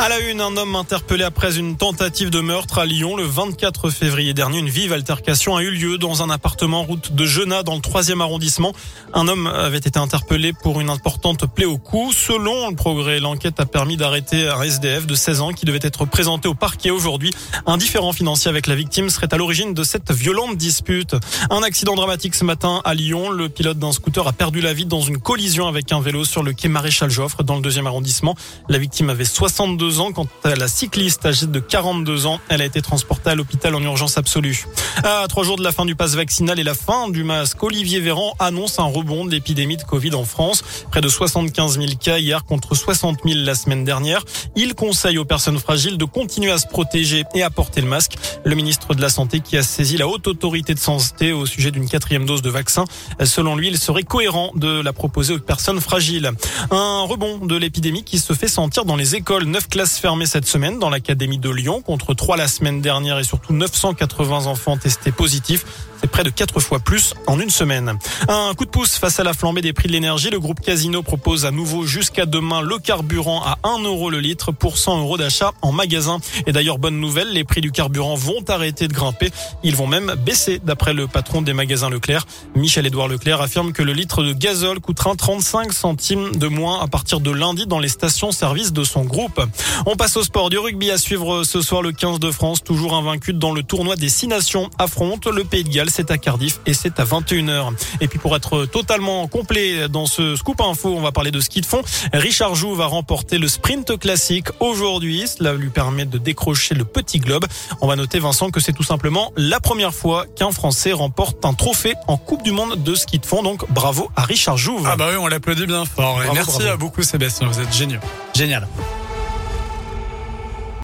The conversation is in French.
À la une, un homme interpellé après une tentative de meurtre à Lyon le 24 février dernier. Une vive altercation a eu lieu dans un appartement route de Genat dans le troisième arrondissement. Un homme avait été interpellé pour une importante plaie au cou. Selon le progrès, l'enquête a permis d'arrêter un SDF de 16 ans qui devait être présenté au parquet aujourd'hui. Un différent financier avec la victime serait à l'origine de cette violente dispute. Un accident dramatique ce matin à Lyon. Le pilote d'un scooter a perdu la vie dans une collision avec un vélo sur le quai Maréchal Joffre dans le deuxième arrondissement. La victime avait 62 ans. Quant à la cycliste âgée de 42 ans, elle a été transportée à l'hôpital en urgence absolue. À trois jours de la fin du pass vaccinal et la fin du masque, Olivier Véran annonce un rebond de l'épidémie de Covid en France. Près de 75 000 cas hier contre 60 000 la semaine dernière. Il conseille aux personnes fragiles de continuer à se protéger et à porter le masque. Le ministre de la Santé qui a saisi la haute autorité de santé au sujet d'une quatrième dose de vaccin. Selon lui, il serait cohérent de la proposer aux personnes fragiles. Un rebond de l'épidémie qui se fait sentir dans les écoles. Neuf classes fermées cette semaine dans l'académie de Lyon contre trois la semaine dernière et surtout 980 enfants testés positifs. C'est près de quatre fois plus en une semaine. Un coup de pouce face à la flambée des prix de l'énergie. Le groupe Casino propose à nouveau jusqu'à demain le carburant à 1 euro le litre pour 100 euros d'achat en magasin. Et d'ailleurs, bonne nouvelle, les prix du carburant vont arrêter de grimper. Ils vont même baisser d'après le patron des magasins Leclerc. Michel-Édouard Leclerc affirme que le litre de gazole coûtera 35 centimes de moins à partir de lundi dans les stations-service de son groupe. On passe au sport du rugby à suivre ce soir le 15 de France, toujours invaincu dans le tournoi des six nations, affronte le Pays de Galles. C'est à Cardiff et c'est à 21h. Et puis pour être totalement complet dans ce scoop info, on va parler de ski de fond. Richard Joux va remporter le sprint classique aujourd'hui. Cela lui permet de décrocher le petit globe. On va noter Vincent que c'est tout simplement la première fois qu'un Français remporte un trophée en Coupe du Monde de ski de fond. Donc bravo à Richard Jouve. Ah bah oui, on l'applaudit bien fort. Bravo, Merci bravo. à beaucoup Sébastien, vous êtes génial. Génial.